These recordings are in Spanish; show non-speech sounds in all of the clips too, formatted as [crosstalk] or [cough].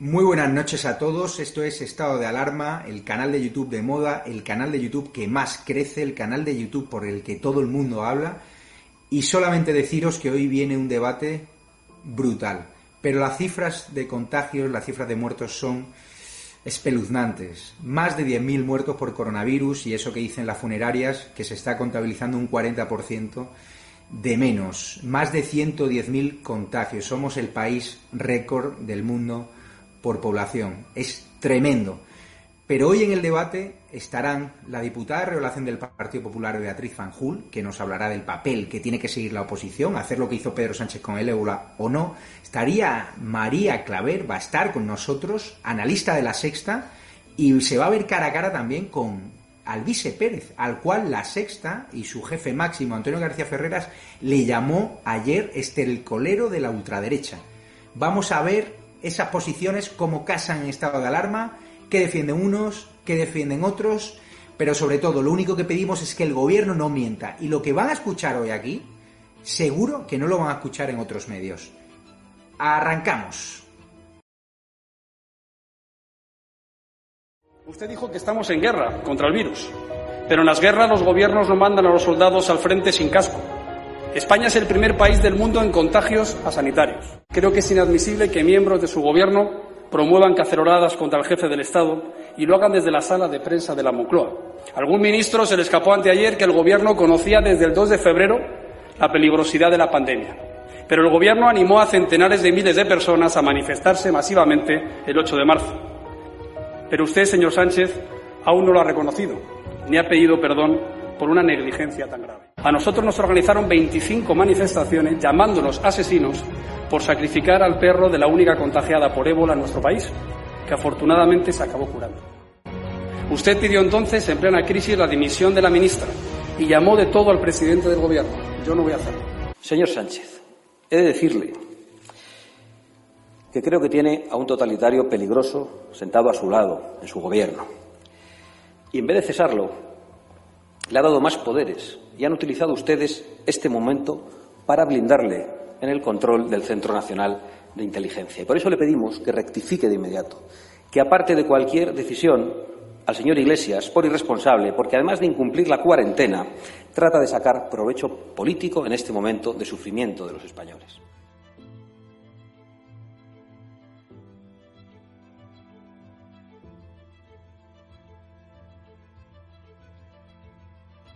Muy buenas noches a todos, esto es Estado de Alarma, el canal de YouTube de moda, el canal de YouTube que más crece, el canal de YouTube por el que todo el mundo habla y solamente deciros que hoy viene un debate brutal, pero las cifras de contagios, las cifras de muertos son espeluznantes. Más de 10.000 muertos por coronavirus y eso que dicen las funerarias, que se está contabilizando un 40% de menos. Más de 110.000 contagios. Somos el país récord del mundo por población. Es tremendo. Pero hoy en el debate estarán la diputada de Relación del Partido Popular Beatriz Fanjul, que nos hablará del papel que tiene que seguir la oposición, hacer lo que hizo Pedro Sánchez con el ébola o no. Estaría María Claver, va a estar con nosotros, analista de la Sexta, y se va a ver cara a cara también con Alvise Pérez, al cual la Sexta y su jefe máximo, Antonio García Ferreras, le llamó ayer estercolero de la ultraderecha. Vamos a ver esas posiciones, cómo casan en estado de alarma, qué defienden unos, qué defienden otros, pero sobre todo lo único que pedimos es que el gobierno no mienta. Y lo que van a escuchar hoy aquí, seguro que no lo van a escuchar en otros medios. Arrancamos. Usted dijo que estamos en guerra contra el virus, pero en las guerras los gobiernos no mandan a los soldados al frente sin casco. España es el primer país del mundo en contagios a sanitarios. Creo que es inadmisible que miembros de su gobierno promuevan caceroladas contra el jefe del Estado y lo hagan desde la sala de prensa de la Moncloa. algún ministro se le escapó anteayer que el gobierno conocía desde el 2 de febrero la peligrosidad de la pandemia. Pero el gobierno animó a centenares de miles de personas a manifestarse masivamente el 8 de marzo. Pero usted, señor Sánchez, aún no lo ha reconocido, ni ha pedido perdón por una negligencia tan grave. A nosotros nos organizaron 25 manifestaciones llamándonos asesinos por sacrificar al perro de la única contagiada por ébola en nuestro país, que afortunadamente se acabó curando. Usted pidió entonces, en plena crisis, la dimisión de la ministra y llamó de todo al presidente del gobierno. Yo no voy a hacerlo. Señor Sánchez, he de decirle que creo que tiene a un totalitario peligroso sentado a su lado en su gobierno. Y en vez de cesarlo, le ha dado más poderes y han utilizado ustedes este momento para blindarle en el control del Centro Nacional de Inteligencia. Y por eso le pedimos que rectifique de inmediato, que aparte de cualquier decisión al señor Iglesias por irresponsable, porque además de incumplir la cuarentena, trata de sacar provecho político en este momento de sufrimiento de los españoles.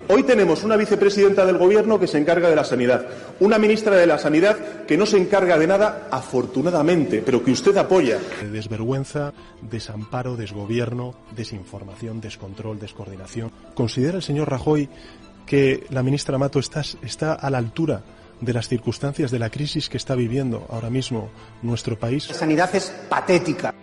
Hoy tenemos una vicepresidenta del Gobierno que se encarga de la sanidad, una ministra de la Sanidad que no se encarga de nada, afortunadamente, pero que usted apoya. Desvergüenza, desamparo, desgobierno, desinformación, descontrol, descoordinación. ¿Considera el señor Rajoy que la ministra Mato está, está a la altura de las circunstancias de la crisis que está viviendo ahora mismo nuestro país? La sanidad es patética.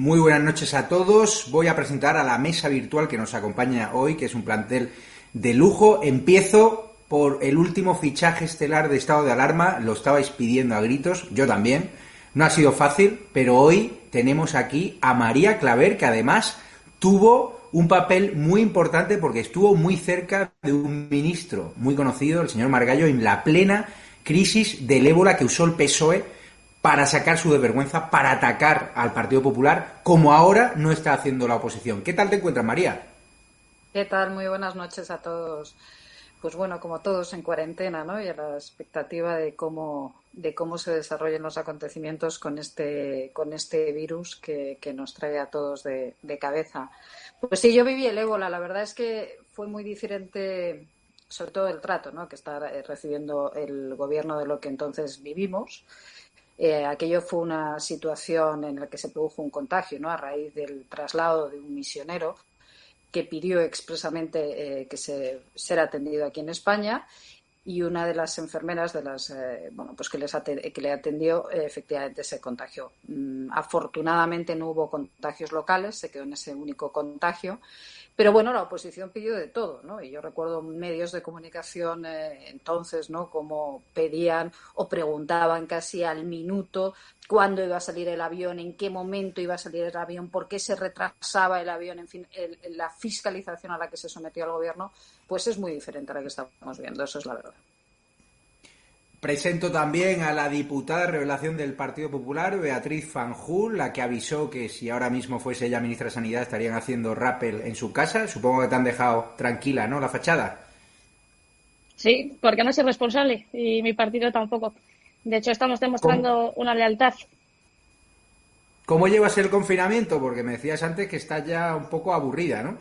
Muy buenas noches a todos. Voy a presentar a la mesa virtual que nos acompaña hoy, que es un plantel de lujo. Empiezo por el último fichaje estelar de estado de alarma. Lo estabais pidiendo a gritos, yo también. No ha sido fácil, pero hoy tenemos aquí a María Claver, que además tuvo un papel muy importante porque estuvo muy cerca de un ministro muy conocido, el señor Margallo, en la plena crisis del ébola que usó el PSOE para sacar su desvergüenza, para atacar al Partido Popular, como ahora no está haciendo la oposición. ¿Qué tal te encuentras, María? ¿Qué tal? Muy buenas noches a todos. Pues bueno, como todos en cuarentena, ¿no? Y a la expectativa de cómo, de cómo se desarrollen los acontecimientos con este, con este virus que, nos trae a todos de, cabeza. Pues sí, yo viví el ébola. La verdad es que fue muy diferente, sobre todo el trato ¿no? que está recibiendo el gobierno de lo que entonces vivimos. Eh, aquello fue una situación en la que se produjo un contagio ¿no? a raíz del traslado de un misionero que pidió expresamente eh, que se ser atendido aquí en España y una de las enfermeras de las eh, bueno pues que les que le atendió eh, efectivamente se contagió mm, afortunadamente no hubo contagios locales se quedó en ese único contagio pero bueno, la oposición pidió de todo, ¿no? Y yo recuerdo medios de comunicación eh, entonces, ¿no? Como pedían o preguntaban casi al minuto cuándo iba a salir el avión, en qué momento iba a salir el avión, por qué se retrasaba el avión, en fin, la fiscalización a la que se sometió el gobierno, pues es muy diferente a la que estamos viendo, eso es la verdad. Presento también a la diputada de revelación del Partido Popular, Beatriz Fanjul, la que avisó que si ahora mismo fuese ella ministra de Sanidad estarían haciendo rappel en su casa. Supongo que te han dejado tranquila, ¿no? La fachada. Sí, porque no soy responsable y mi partido tampoco. De hecho, estamos demostrando una lealtad. ¿Cómo llevas el confinamiento? Porque me decías antes que estás ya un poco aburrida, ¿no?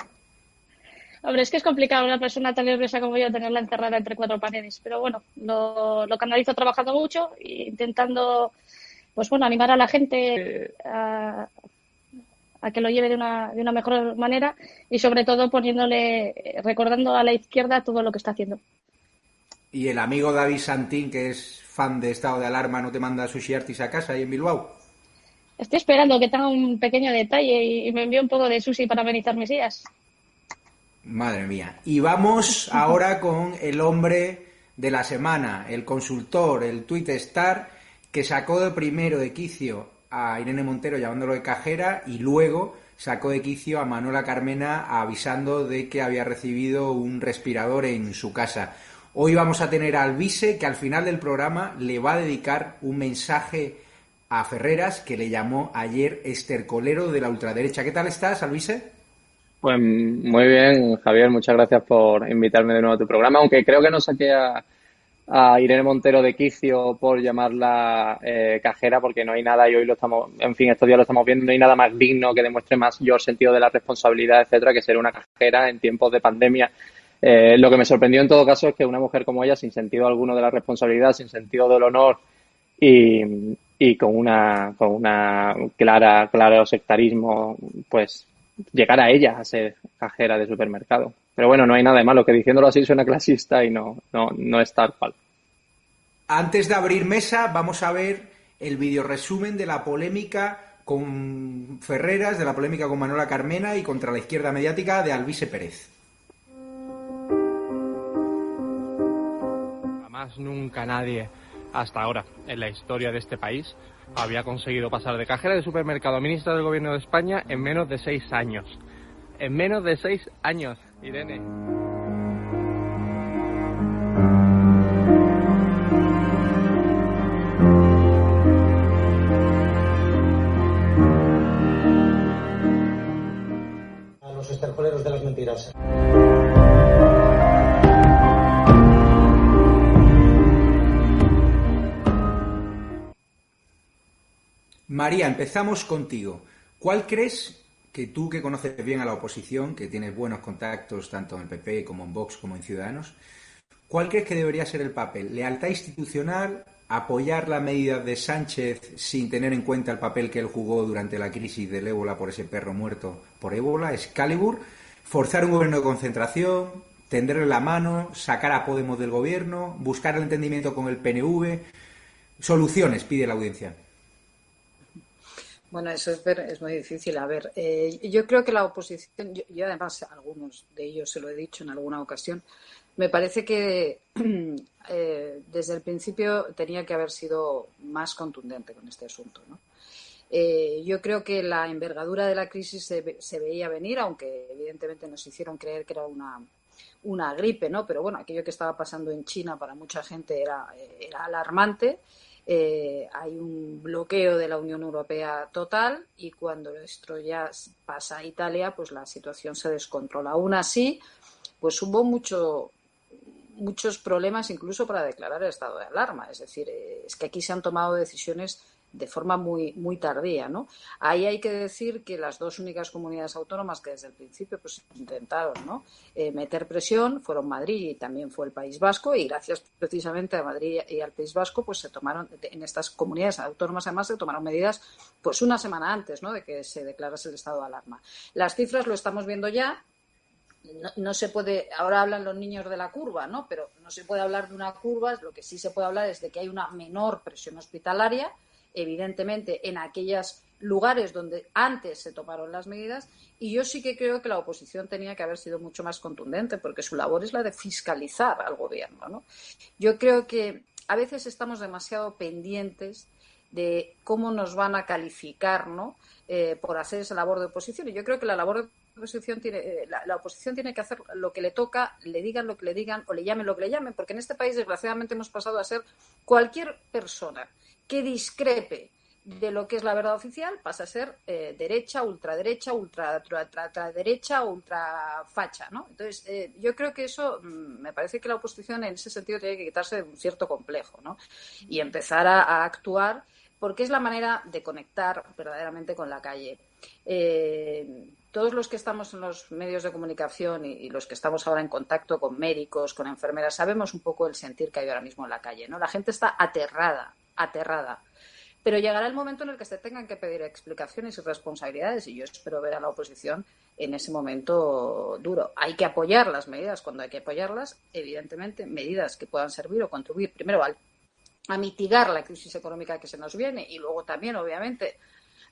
Hombre, es que es complicado una persona tan nerviosa como yo tenerla encerrada entre cuatro paredes, pero bueno, lo, lo canalizo trabajando mucho e intentando, pues bueno, animar a la gente a, que lo lleve de una, de una mejor manera y sobre todo poniéndole, recordando a la izquierda todo lo que está haciendo. ¿Y el amigo David Santín, que es fan de estado de alarma, no te manda sushi artis a casa ahí en Bilbao? Estoy esperando que tenga un pequeño detalle y me envíe un poco de sushi para amenizar mis días. Madre mía. Y vamos ahora con el hombre de la semana, el consultor, el tweet star, que sacó de primero de quicio a Irene Montero llamándolo de cajera y luego sacó de quicio a Manuela Carmena avisando de que había recibido un respirador en su casa. Hoy vamos a tener a Alvise que al final del programa le va a dedicar un mensaje a Ferreras que le llamó ayer estercolero de la ultraderecha. ¿Qué tal estás, Alvise? Pues muy bien, Javier, muchas gracias por invitarme de nuevo a tu programa, aunque creo que no saqué a, Irene Montero de quicio por llamarla eh, cajera, porque no hay nada, y hoy lo estamos, en fin, estos días lo estamos viendo, no hay nada más digno que demuestre más yo el sentido de la responsabilidad, etcétera, que ser una cajera en tiempos de pandemia. Eh, lo que me sorprendió en todo caso es que una mujer como ella, sin sentido alguno de la responsabilidad, sin sentido del honor y, y con una, con una clara, claro sectarismo, pues llegar a ella a ser cajera de supermercado. Pero bueno, no hay nada de malo, que diciéndolo así suena clasista y no, no, no es tal cual. Antes de abrir mesa, vamos a ver el video resumen de la polémica con Ferreras, de la polémica con Manuela Carmena y contra la izquierda mediática de Alvise Pérez. Jamás nunca nadie hasta ahora en la historia de este país había conseguido pasar de cajera de supermercado a ministra del Gobierno de España en menos de seis años. En menos de seis años, Irene. A los estercoleros de las mentiras. María, empezamos contigo. ¿Cuál crees que tú que conoces bien a la oposición, que tienes buenos contactos tanto en el PP como en Vox como en Ciudadanos, cuál crees que debería ser el papel? ¿Lealtad institucional? ¿Apoyar la medida de Sánchez sin tener en cuenta el papel que él jugó durante la crisis del ébola por ese perro muerto por ébola? ¿Excalibur? ¿Forzar un gobierno de concentración? ¿Tenderle la mano? ¿Sacar a Podemos del gobierno? ¿Buscar el entendimiento con el PNV? Soluciones, pide la audiencia. Bueno, eso es, es muy difícil. A ver, eh, yo creo que la oposición, yo, además algunos de ellos se lo he dicho en alguna ocasión, me parece que [clears throat] eh, desde el principio tenía que haber sido más contundente con este asunto. Eh, yo creo que la envergadura de la crisis se, se, veía venir, aunque evidentemente nos hicieron creer que era una, una gripe, ¿no? Pero bueno, aquello que estaba pasando en China para mucha gente era, era alarmante eh, hay un bloqueo de la Unión Europea total y cuando esto ya pasa a Italia, pues la situación se descontrola. Aún así, pues hubo mucho, muchos problemas incluso para declarar el estado de alarma. Es decir, eh, es que aquí se han tomado decisiones de forma muy, muy tardía, ¿no? Ahí hay que decir que las dos únicas comunidades autónomas que desde el principio pues, intentaron ¿no? Eh, meter presión fueron Madrid y también fue el País Vasco y gracias precisamente a Madrid y al País Vasco pues se tomaron en estas comunidades autónomas además se tomaron medidas pues una semana antes ¿no? de que se declarase el estado de alarma. Las cifras lo estamos viendo ya, no, se puede, ahora hablan los niños de la curva, ¿no? Pero no se puede hablar de una curva, lo que sí se puede hablar es de que hay una menor presión hospitalaria, evidentemente en aquellos lugares donde antes se tomaron las medidas, y yo sí que creo que la oposición tenía que haber sido mucho más contundente, porque su labor es la de fiscalizar al gobierno, ¿no? Yo creo que a veces estamos demasiado pendientes de cómo nos van a calificar, ¿no? Eh, por hacer esa labor de oposición. Y yo creo que la labor de oposición tiene, eh, la, oposición tiene que hacer lo que le toca, le digan lo que le digan o le llamen lo que le llamen, porque en este país desgraciadamente hemos pasado a ser cualquier persona que discrepe de lo que es la verdad oficial pasa a ser eh, derecha, ultraderecha, ultra, ultra, derecha, ultra facha, ¿no? Entonces, eh, yo creo que eso mm, me parece que la oposición en ese sentido tiene que quitarse un cierto complejo, ¿no? Y empezar a, actuar porque es la manera de conectar verdaderamente con la calle. Eh, todos los que estamos en los medios de comunicación y, los que estamos ahora en contacto con médicos, con enfermeras, sabemos un poco el sentir que hay ahora mismo en la calle, ¿no? La gente está aterrada, aterrada. Pero llegará el momento en el que se tengan que pedir explicaciones y responsabilidades y yo espero ver a la oposición en ese momento duro. Hay que apoyar las medidas cuando hay que apoyarlas, evidentemente, medidas que puedan servir o contribuir primero a mitigar la crisis económica que se nos viene y luego también, obviamente,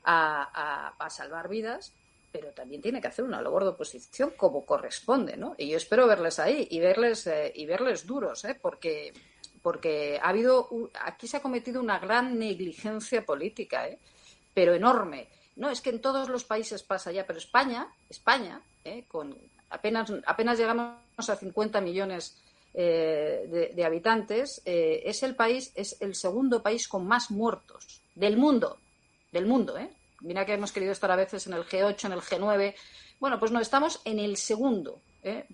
a salvar vidas pero también tiene que hacer una labor de oposición como corresponde, ¿no? Y yo espero verles ahí y verles eh, y verles duros, ¿eh? Porque porque ha habido aquí se ha cometido una gran negligencia política, ¿eh? Pero enorme. No es que en todos los países pasa ya, pero España, España, ¿eh? con apenas apenas llegamos a 50 millones eh, de, habitantes, es el país es el segundo país con más muertos del mundo, del mundo, ¿eh? Mira que hemos querido estar a veces en el G8, en el G9. Bueno, pues no, estamos en el segundo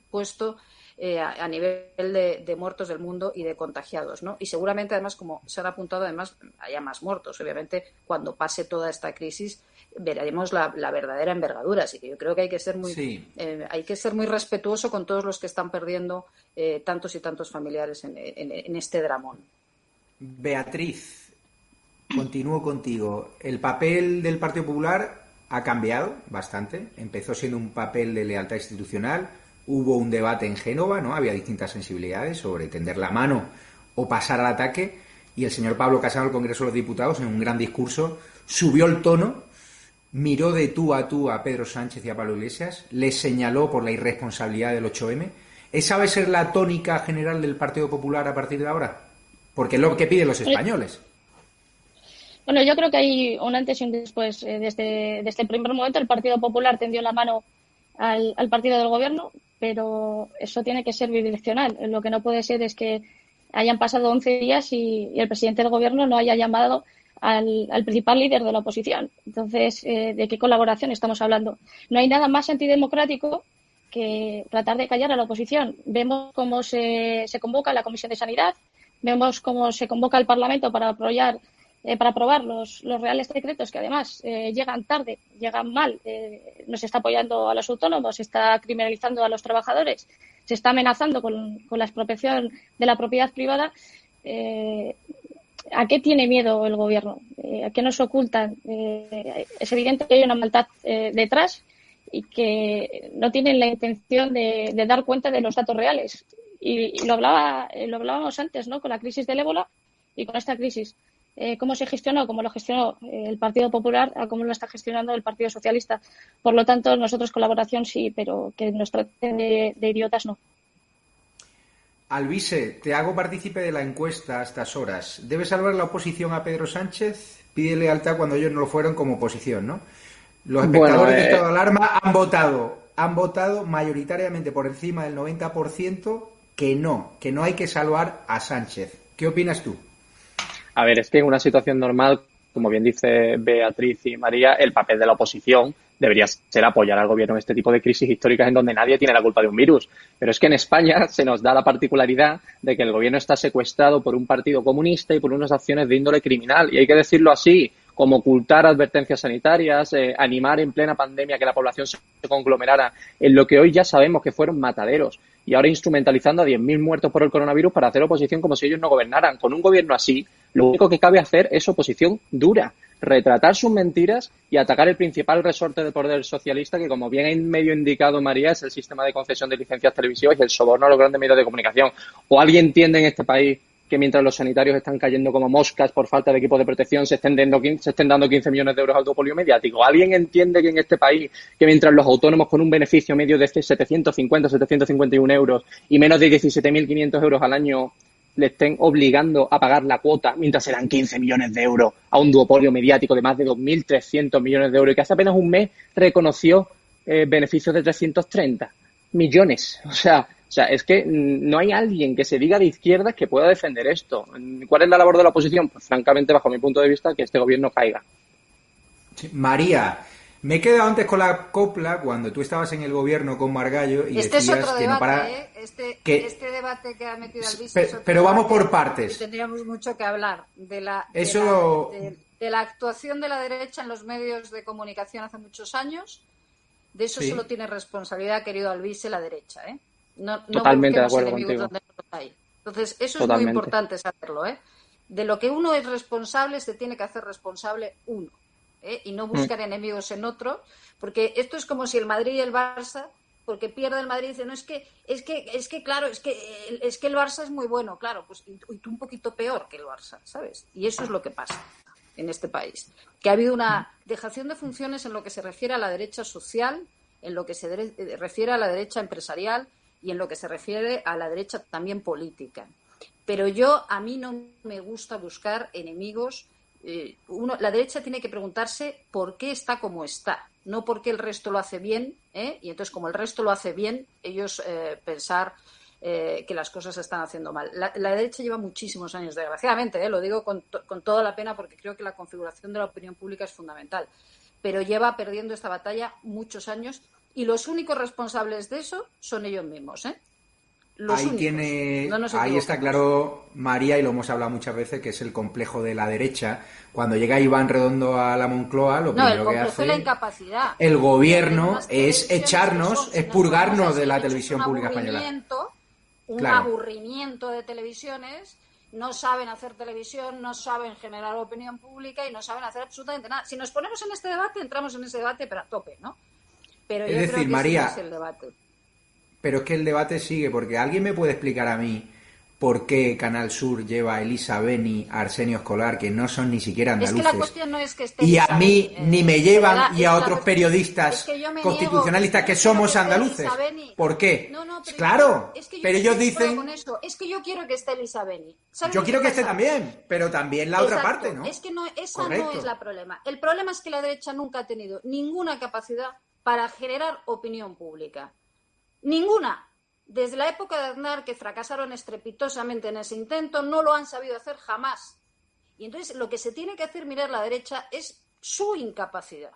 puesto eh, a, nivel de, muertos del mundo y de contagiados, ¿no? Y seguramente, además, como se han apuntado, además, haya más muertos. Obviamente, cuando pase toda esta crisis, veremos la, verdadera envergadura. Así que yo creo que hay que ser muy, eh, hay que ser muy respetuoso con todos los que están perdiendo tantos y tantos familiares en este dramón. Beatriz, Continúo contigo. El papel del Partido Popular ha cambiado bastante. Empezó siendo un papel de lealtad institucional. Hubo un debate en Génova, ¿no? Había distintas sensibilidades sobre tender la mano o pasar al ataque. Y el señor Pablo Casado, del Congreso de los Diputados, en un gran discurso, subió el tono, miró de tú a tú a Pedro Sánchez y a Pablo Iglesias, le señaló por la irresponsabilidad del 8M. ¿Esa va a ser la tónica general del Partido Popular a partir de ahora? Porque es lo que piden los españoles. Bueno, yo creo que hay un antes y un después. Eh, desde, desde el primer momento el Partido Popular tendió la mano al, partido del gobierno, pero eso tiene que ser bidireccional. Lo que no puede ser es que hayan pasado 11 días y, el presidente del gobierno no haya llamado al, principal líder de la oposición. Entonces, eh, ¿de qué colaboración estamos hablando? No hay nada más antidemocrático que tratar de callar a la oposición. Vemos cómo se, se convoca la Comisión de Sanidad, vemos cómo se convoca el Parlamento para apoyar eh, para aprobar los, reales decretos que además eh, llegan tarde, llegan mal, eh, no se está apoyando a los autónomos, se está criminalizando a los trabajadores, se está amenazando con, la expropiación de la propiedad privada. ¿A qué tiene miedo el gobierno? ¿A qué nos ocultan? es evidente que hay una maldad detrás y que no tienen la intención de, dar cuenta de los datos reales. Y, y, lo, hablaba, lo hablábamos antes, ¿no? Con la crisis del ébola y con esta crisis. Eh, cómo se gestionó, cómo lo gestionó eh, el Partido Popular, a cómo lo está gestionando el Partido Socialista. Por lo tanto, nosotros colaboración sí, pero que nos traten de, idiotas no. Alvise, te hago partícipe de la encuesta a estas horas. ¿Debe salvar la oposición a Pedro Sánchez? Pide lealtad cuando ellos no lo fueron como oposición, ¿no? Los espectadores de eh, estado de alarma han votado, han votado mayoritariamente por encima del 90% que no, que no hay que salvar a Sánchez. ¿Qué opinas tú? A ver, es que en una situación normal, como bien dice Beatriz y María, el papel de la oposición debería ser apoyar al gobierno en este tipo de crisis históricas en donde nadie tiene la culpa de un virus. Pero es que en España [laughs] se nos da la particularidad de que el gobierno está secuestrado por un partido comunista y por unas acciones de índole criminal. Y hay que decirlo así, como ocultar advertencias sanitarias, eh, animar en plena pandemia que la población se conglomerara en lo que hoy ya sabemos que fueron mataderos y ahora instrumentalizando a 10.000 muertos por el coronavirus para hacer oposición como si ellos no gobernaran. Con un gobierno así, lo único que cabe hacer es oposición dura, retratar sus mentiras y atacar el principal resorte de poder socialista que, como bien ha medio indicado María, es el sistema de concesión de licencias televisivas y el soborno a los grandes medios de comunicación. ¿O alguien entiende en este país que mientras los sanitarios están cayendo como moscas por falta de equipo de protección, se estén, dando, se estén dando 15 millones de euros al duopolio mediático. ¿Alguien entiende que en este país, que mientras los autónomos con un beneficio medio de 750, 751 euros y menos de 17.500 euros al año le estén obligando a pagar la cuota mientras serán 15 millones de euros a un duopolio mediático de más de 2.300 millones de euros y que hace apenas un mes reconoció eh, beneficios de 330 millones? [laughs] O sea, o sea, es que no hay alguien que se diga de izquierdas que pueda defender esto. ¿Cuál es la labor de la oposición? Pues francamente, bajo mi punto de vista, que este gobierno caiga. María, me he quedado antes con la copla cuando tú estabas en el gobierno con Margallo y este decías es otro que debate, no para... ¿eh? este, este, debate que ha metido al Pero, pero vamos por partes. Tendríamos mucho que hablar de la, Eso... de la, de, de la actuación de la derecha en los medios de comunicación hace muchos años. De eso Sí. solo tiene responsabilidad, querido Alvise, la derecha. ¿eh? No, no Totalmente de busquemos acuerdo contigo. no hay. Entonces, eso es muy importante saberlo. ¿eh? De lo que uno es responsable, se tiene que hacer responsable uno. ¿Eh? Y no buscar enemigos en otro, porque esto es como si el Madrid y el Barça, porque pierde el Madrid, dice, no, es que, es que, es que claro, es que, es que el Barça es muy bueno, claro, pues y tú, y un poquito peor que el Barça, ¿sabes? Y eso es lo que pasa en este país. Que ha habido una dejación de funciones en lo que se refiere a la derecha social, en lo que se eh, refiere a la derecha empresarial y en lo que se refiere a la derecha también política. Pero yo, a mí no me gusta buscar enemigos. Eh, uno, la derecha tiene que preguntarse por qué está como está, no porque el resto lo hace bien, ¿eh? y entonces como el resto lo hace bien, ellos eh, pensar eh, que las cosas se están haciendo mal. La, derecha lleva muchísimos años, desgraciadamente, ¿eh? lo digo con, con toda la pena porque creo que la configuración de la opinión pública es fundamental, pero lleva perdiendo esta batalla muchos años y los únicos responsables de eso son ellos mismos. ¿eh? Los ahí únicos. tiene, No ahí está claro María y lo hemos hablado muchas veces que es el complejo de la derecha. Cuando llega Iván Redondo a la Moncloa, lo No, el primero que complejo hace es la incapacidad. el gobierno es que echarnos, es nos purgarnos de la televisión un pública española. Un Claro. aburrimiento de televisiones, no saben hacer televisión, no saben generar opinión pública y no saben hacer absolutamente nada. Si nos ponemos en este debate, entramos en ese debate, pero a tope, ¿no? Pero Es yo decir, creo que María, ese es el debate. Pero es que el debate sigue, porque alguien me puede explicar a mí por qué Canal Sur lleva a Elisa Beni, a Arsenio Escolar, que no son ni siquiera Es que andaluces. la cuestión no es que esté y a mí eh, ni me llevan y a otros periodistas es que constitucionalistas que somos andaluces. ¿Por qué? No, no, pero claro, es que yo pero ellos dicen, con eso. Es que yo quiero que esté Elisa Beni. ¿Sabes yo quiero que esté también, pero también la otra parte, ¿no? Es que no, esa Correcto. no es la problema. El problema es que la derecha nunca ha tenido ninguna capacidad para generar opinión pública. Ninguna. Desde la época de Aznar, que fracasaron estrepitosamente en ese intento, no lo han sabido hacer jamás. Y entonces lo que se tiene que hacer mirar la derecha es su incapacidad.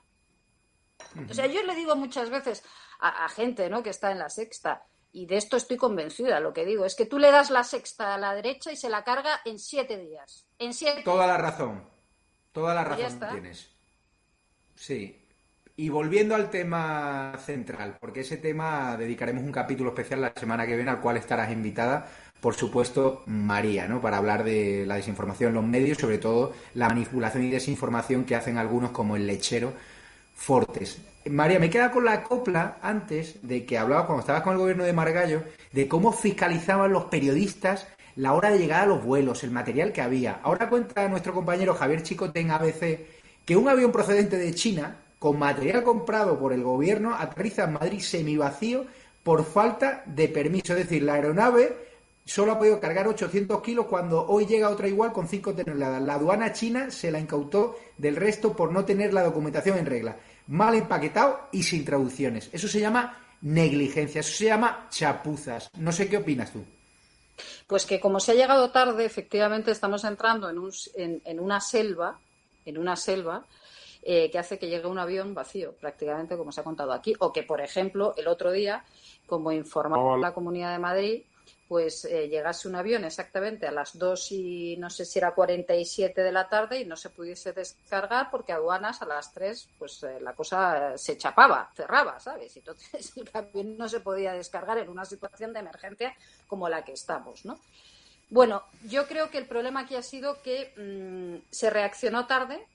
O sea, yo le digo muchas veces a, a gente ¿no? que está en la sexta, y de esto estoy convencida, lo que digo, es que tú le das la sexta a la derecha y se la carga en siete días. En siete Toda la razón. Toda la Pues razón está. tienes. Sí. Y volviendo al tema central, porque ese tema dedicaremos un capítulo especial la semana que viene al cual estarás invitada, por supuesto, María, ¿no? Para hablar de la desinformación en los medios, sobre todo la manipulación y desinformación que hacen algunos como el lechero Fortes. María, me queda con la copla antes de que hablabas cuando estabas con el gobierno de Margallo de cómo fiscalizaban los periodistas la hora de llegar a los vuelos, el material que había. Ahora cuenta nuestro compañero Javier Chicote en ABC que un avión procedente de China con material comprado por el gobierno aterriza en Madrid semivacío por falta de permiso. Es decir, la aeronave solo ha podido cargar 800 kilos cuando hoy llega otra igual con 5 toneladas. La aduana china se la incautó del resto por no tener la documentación en regla. Mal empaquetado y sin traducciones. Eso se llama negligencia, eso se llama chapuzas. No sé qué opinas tú. Pues que como se ha llegado tarde, efectivamente estamos entrando en, un- en- en una selva, en una selva, eh, que hace que llegue un avión vacío, prácticamente como se ha contado aquí, o que, por ejemplo, el otro día, como informó la Comunidad de Madrid, pues eh, llegase un avión exactamente a las 2 y no sé si era 47 de la tarde y no se pudiese descargar porque aduanas a las 3 pues eh, la cosa se chapaba, cerraba, ¿sabes? Y entonces [laughs] el avión no se podía descargar en una situación de emergencia como la que estamos, ¿no? Bueno, yo creo que el problema aquí ha sido que mm, se reaccionó tarde.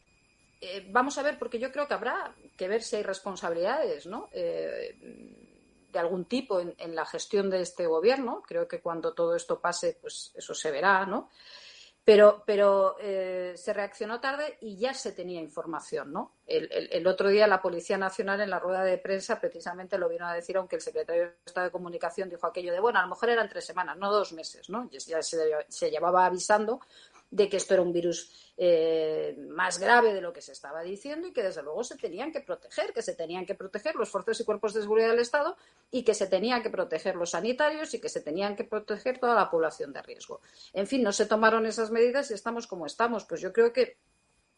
Eh, vamos a ver, porque yo creo que habrá que ver si hay responsabilidades, ¿no? de algún tipo en, la gestión de este gobierno. Creo que cuando todo esto pase, pues eso se verá, ¿no? Pero, pero eh, se reaccionó tarde y ya se tenía información, ¿no? El, otro día la Policía Nacional en la rueda de prensa precisamente lo vino a decir, aunque el secretario de Estado de Comunicación dijo aquello de, bueno, a lo mejor eran tres semanas, no dos meses, ¿no? Ya se, se llevaba avisando de que esto era un virus eh, más grave de lo que se estaba diciendo y que desde luego se tenían que proteger, que se tenían que proteger los fuerzas y cuerpos de seguridad del Estado y que se tenían que proteger los sanitarios y que se tenían que proteger toda la población de riesgo. En fin, no se tomaron esas medidas y estamos como estamos. Pues yo creo que,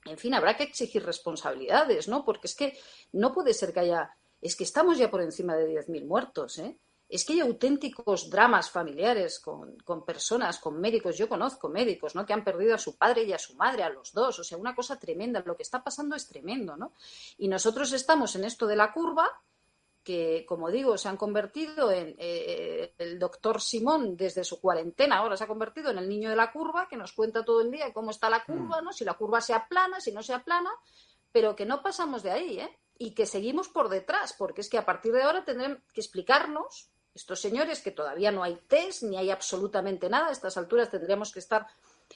en fin, habrá que exigir responsabilidades, ¿no? Porque es que no puede ser que haya. Es que estamos ya por encima de 10.000 muertos, ¿eh? Es que hay auténticos dramas familiares con, personas, con médicos. Yo conozco médicos, ¿no? Que han perdido a su padre y a su madre, a los dos. O sea, una cosa tremenda. Lo que está pasando es tremendo, ¿no? Y nosotros estamos en esto de la curva, que, como digo, se han convertido en eh, el doctor Simón desde su cuarentena, ahora se ha convertido en el niño de la curva, que nos cuenta todo el día cómo está la curva, ¿no? Si la curva se aplana, si no se aplana, pero que no pasamos de ahí, ¿eh? Y que seguimos por detrás, porque es que a partir de ahora tendremos que explicarnos estos señores que todavía no hay test ni hay absolutamente nada. A estas alturas tendríamos que estar,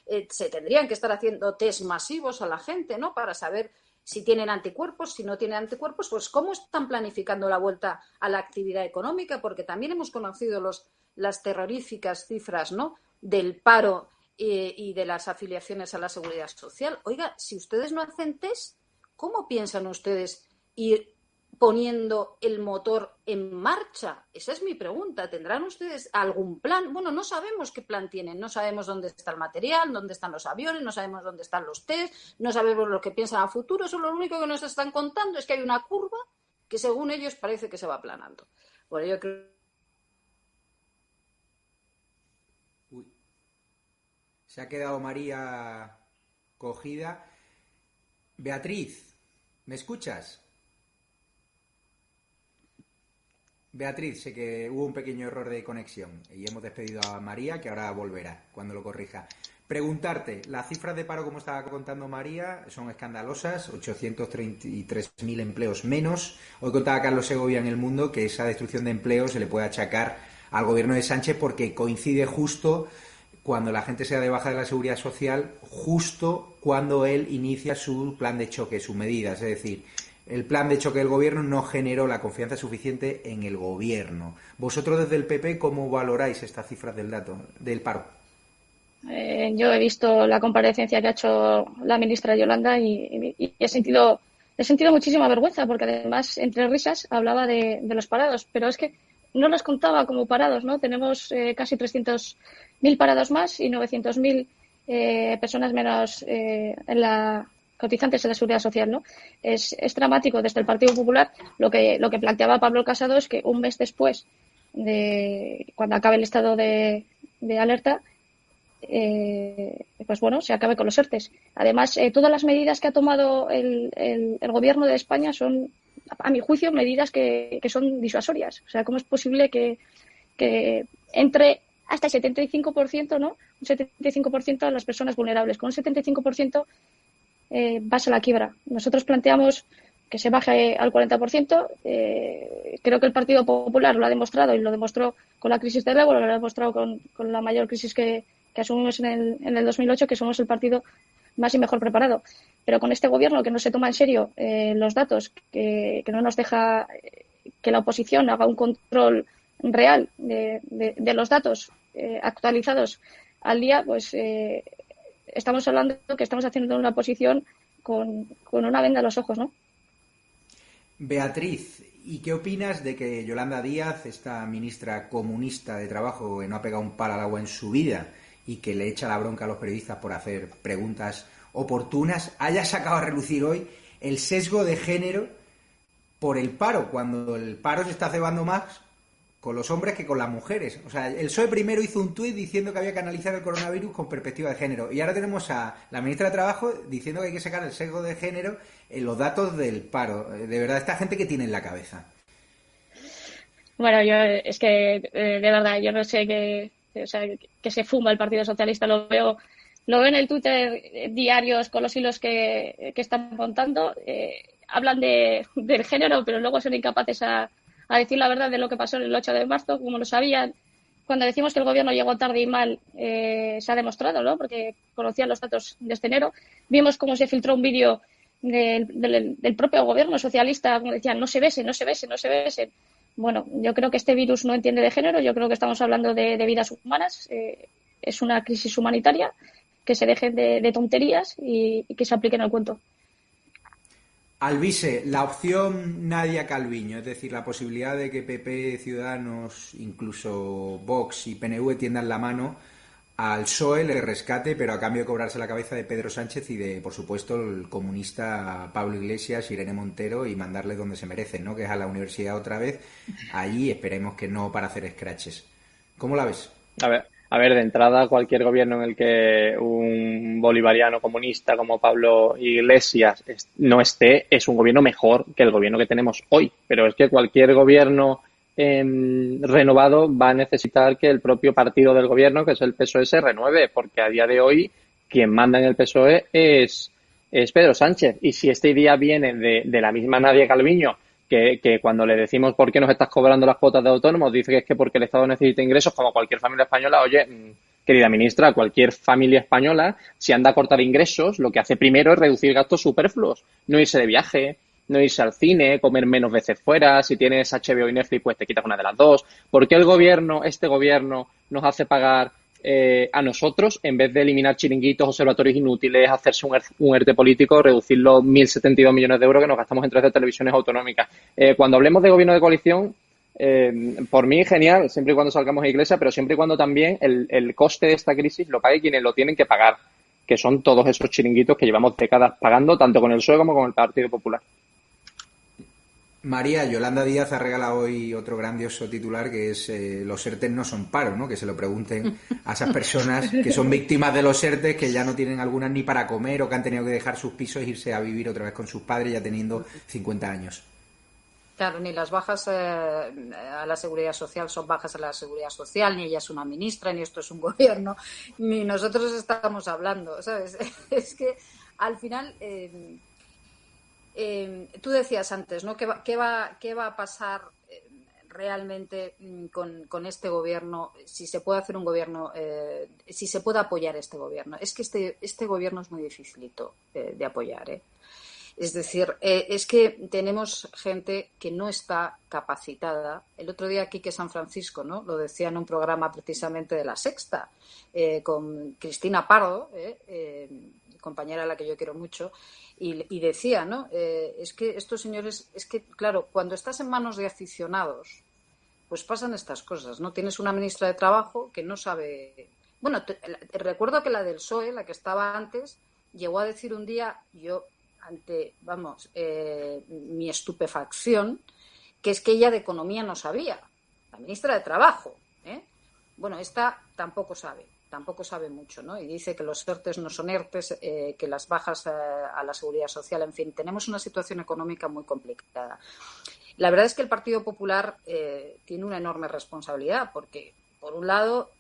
eh, se tendrían que estar haciendo test masivos a la gente, ¿no? Para saber si tienen anticuerpos, si no tienen anticuerpos, pues cómo están planificando la vuelta a la actividad económica, porque también hemos conocido los, las terroríficas cifras, ¿no? Del paro eh, y de las afiliaciones a la seguridad social. Oiga, si ustedes no hacen test, ¿cómo piensan ustedes ir poniendo el motor en marcha? Esa es mi pregunta. ¿Tendrán ustedes algún plan? Bueno, no sabemos qué plan tienen, no sabemos dónde está el material, dónde están los aviones, no sabemos dónde están los test, no sabemos lo que piensan a futuro. Eso lo único que nos están contando es que hay una curva que según ellos parece que se va aplanando. Bueno, yo creo Se ha quedado María cogida. Beatriz, ¿me escuchas? Beatriz, sé que hubo un pequeño error de conexión y hemos despedido a María, que ahora volverá cuando lo corrija. Preguntarte, las cifras de paro, como estaba contando María, son escandalosas, 833.000 empleos menos. Hoy contaba Carlos Segovia en El Mundo que esa destrucción de empleo se le puede achacar al gobierno de Sánchez porque coincide justo cuando la gente sea de baja de la seguridad social, justo cuando él inicia su plan de choque, sus medidas. Es decir, el plan de choque del gobierno no generó la confianza suficiente en el gobierno. Vosotros desde el PP, ¿cómo valoráis estas cifras del dato, del paro? Eh, yo he visto la comparecencia que ha hecho la ministra Yolanda y, he sentido he sentido muchísima vergüenza porque además entre risas hablaba de, los parados, pero es que no los contaba como parados, ¿no? Tenemos eh, casi 300.000 parados más y 900.000 eh, personas menos en la cotizantes en la seguridad social, ¿no? Es, es dramático desde el Partido Popular. Lo que, lo que planteaba Pablo Casado es que un mes después de cuando acabe el estado de, alerta, eh, pues bueno, se acabe con los ERTES. Además, eh, todas las medidas que ha tomado el, el, gobierno de España son, a mi juicio, medidas que, que son disuasorias. O sea, ¿cómo es posible que, que entre hasta el 75%, ¿no? Un 75% de las personas vulnerables. Con un 75% eh, a la quiebra. Nosotros planteamos que se baje al 40%. Eh, creo que el Partido Popular lo ha demostrado y lo demostró con la crisis del euro, lo ha demostrado con, la mayor crisis que, asumimos en el, en el 2008, que somos el partido más y mejor preparado. Pero con este gobierno que no se toma en serio eh, los datos, que, no nos deja que la oposición haga un control real de, de, los datos actualizados al día, pues estamos hablando que estamos haciendo una posición con, una venda a los ojos, ¿no? Beatriz, ¿y qué opinas de que Yolanda Díaz, esta ministra comunista de Trabajo, que no ha pegado un palo al agua en su vida y que le echa la bronca a los periodistas por hacer preguntas oportunas, haya sacado a relucir hoy el sesgo de género por el paro, cuando el paro se está cebando más con los hombres que con las mujeres. O sea, el PSOE primero hizo un tuit diciendo que había que analizar el coronavirus con perspectiva de género. Y ahora tenemos a la ministra de Trabajo diciendo que hay que sacar el sesgo de género en los datos del paro. De verdad, esta gente que tiene en la cabeza. Bueno, yo es que eh, de verdad, yo no sé qué, o sea, que se fuma el Partido Socialista, lo veo, lo veo en el Twitter eh, diarios con los hilos que, están montando. Eh, hablan de, del género, pero luego son incapaces a, a decir la verdad de lo que pasó el 8 de marzo, como lo sabían. Cuando decimos que el gobierno llegó tarde y mal, eh, se ha demostrado, ¿no? Porque conocían los datos de este enero. Vimos cómo se filtró un vídeo del, propio gobierno socialista, como decían, no se besen, no se besen, no se besen. Bueno, yo creo que este virus no entiende de género, yo creo que estamos hablando de, vidas humanas, eh, es una crisis humanitaria, que se dejen de, tonterías y, y que se apliquen al cuento. Alvise, la opción Nadia Calviño, es decir, la posibilidad de que PP, Ciudadanos, incluso Vox y PNV tiendan la mano al PSOE, le rescate, pero a cambio de cobrarse la cabeza de Pedro Sánchez y de, por supuesto, el comunista Pablo Iglesias, Irene Montero y mandarle donde se merecen, ¿no? Que es a la universidad otra vez. Allí esperemos que no para hacer scratches. ¿Cómo la ves? A ver, a ver, de entrada, cualquier gobierno en el que un bolivariano comunista como Pablo Iglesias no esté es un gobierno mejor que el gobierno que tenemos hoy. Pero es que cualquier gobierno em, renovado va a necesitar que el propio partido del gobierno, que es el PSOE, se renueve, porque a día de hoy quien manda en el PSOE es, es Pedro Sánchez. Y si esta idea viene de la misma Nadia Calviño, que, cuando le decimos por qué nos estás cobrando las cuotas de autónomos, dice que es que porque el Estado necesita ingresos, como cualquier familia española, oye, mm, querida ministra, cualquier familia española, si anda a cortar ingresos, lo que hace primero es reducir gastos superfluos, no irse de viaje, no irse al cine, comer menos veces fuera, si tienes HBO y Netflix, pues te quitas una de las dos. ¿Por qué el gobierno, este gobierno, nos hace pagar eh, a nosotros, en vez de eliminar chiringuitos, observatorios inútiles, hacerse un, un ERTE político, reducir los 1.072 millones de euros que nos gastamos en tres de televisiones autonómicas. Eh, cuando hablemos de gobierno de coalición, eh, por mí genial, siempre y cuando salgamos a iglesia, pero siempre y cuando también el, el coste de esta crisis lo pague quienes lo tienen que pagar, que son todos esos chiringuitos que llevamos décadas pagando, tanto con el PSOE como con el Partido Popular. María, Yolanda Díaz ha regalado hoy otro grandioso titular que es eh, los ERTES no son paro, ¿no? Que se lo pregunten a esas personas que son víctimas de los ERTES, que ya no tienen algunas ni para comer o que han tenido que dejar sus pisos e irse a vivir otra vez con sus padres ya teniendo 50 años. Claro, ni las bajas eh, a la seguridad social son bajas a la seguridad social, ni ella es una ministra, ni esto es un [laughs] gobierno, ni nosotros estamos hablando, ¿sabes? [laughs] es que al final... Eh, Em, tú decías antes, ¿no? ¿Qué va, a pasar eh, realmente mm, con, este gobierno? Si se puede hacer un gobierno, eh, si se puede apoyar este gobierno. Es que este, este gobierno es muy dificilito eh, de apoyar, Es decir, es que tenemos gente que no está capacitada. El otro día aquí que San Francisco, ¿no? Lo decía en un programa precisamente de la Sexta, con Cristina Pardo, compañera a la que yo quiero mucho, y, decía, ¿no? Eh, es que estos señores, es que, claro, cuando estás en manos de aficionados, pues pasan estas cosas, ¿no? Tienes una ministra de Trabajo que no sabe. Bueno, recuerdo que la del PSOE, la que estaba antes, llegó a decir un día, yo, ante, vamos, eh, mi estupefacción, que es que ella de economía no sabía, la ministra de Trabajo. ¿eh? Bueno, esta tampoco sabe tampoco sabe mucho, ¿no? Y dice que los ERTES no son ERTES, eh, que las bajas eh, a la seguridad social, en fin, tenemos una situación económica muy complicada. La verdad es que el Partido Popular eh, tiene una enorme responsabilidad porque, por un lado,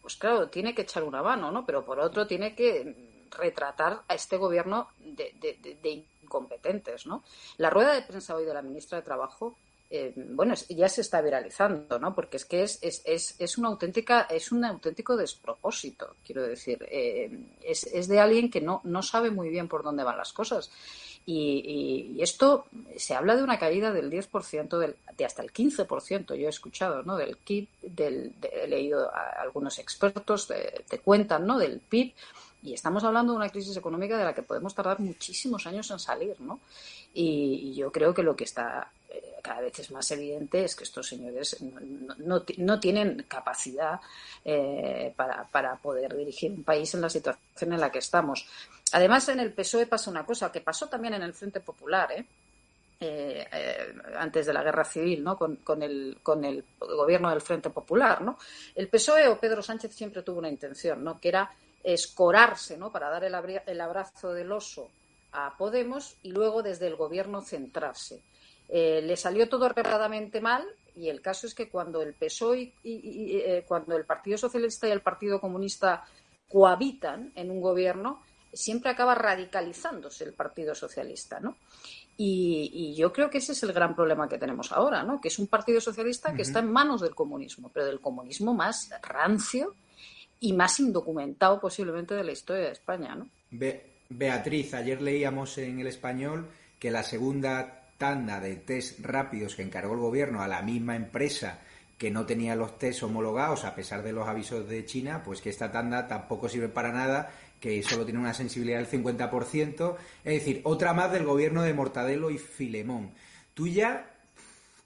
pues claro, tiene que echar una mano, ¿no? Pero por otro, tiene que retratar a este gobierno de, de incompetentes, ¿no? La rueda de prensa hoy de la ministra de Trabajo eh, bueno, ya se está viralizando, ¿no? Porque es que es, es, es, es una auténtica, es un auténtico despropósito, quiero decir. Eh, es, es, de alguien que no, no sabe muy bien por dónde van las cosas. Y, esto se habla de una caída del 10%, del, de hasta el 15%, yo he escuchado, ¿no? Del kit, del, he leído a algunos expertos, te cuentan, ¿no? Del PIB. Y estamos hablando de una crisis económica de la que podemos tardar muchísimos años en salir, ¿no? Y, yo creo que lo que está cada vez es más evidente es que estos señores no, no, tienen capacidad eh, para, para, poder dirigir un país en la situación en la que estamos. además, en el PSOE pasa una cosa, que pasó también en el Frente Popular, ¿eh? Eh, eh, antes de la guerra civil, ¿no? Con, el, con el gobierno del Frente Popular, ¿no? El PSOE o Pedro Sánchez siempre tuvo una intención, ¿no? Que era escorarse, ¿no? Para dar el, el abrazo del oso a Podemos y luego desde el gobierno centrarse. Eh, le salió todo reparadamente mal y el caso es que cuando el PSOE y, cuando el Partido Socialista y el Partido Comunista cohabitan en un gobierno, siempre acaba radicalizándose el Partido Socialista, ¿no? Y, yo creo que ese es el gran problema que tenemos ahora, ¿no? Que es un Partido Socialista que está en manos del comunismo, pero del comunismo más rancio y más indocumentado posiblemente de la historia de España, ¿no? Beatriz, ayer leíamos en el español que la segunda tanda de test rápidos que encargó el gobierno a la misma empresa que no tenía los test homologados a pesar de los avisos de China, pues que esta tanda tampoco sirve para nada que solo tiene una sensibilidad del 50%, es decir, otra más del gobierno de Mortadelo y Filemón. Tú ya,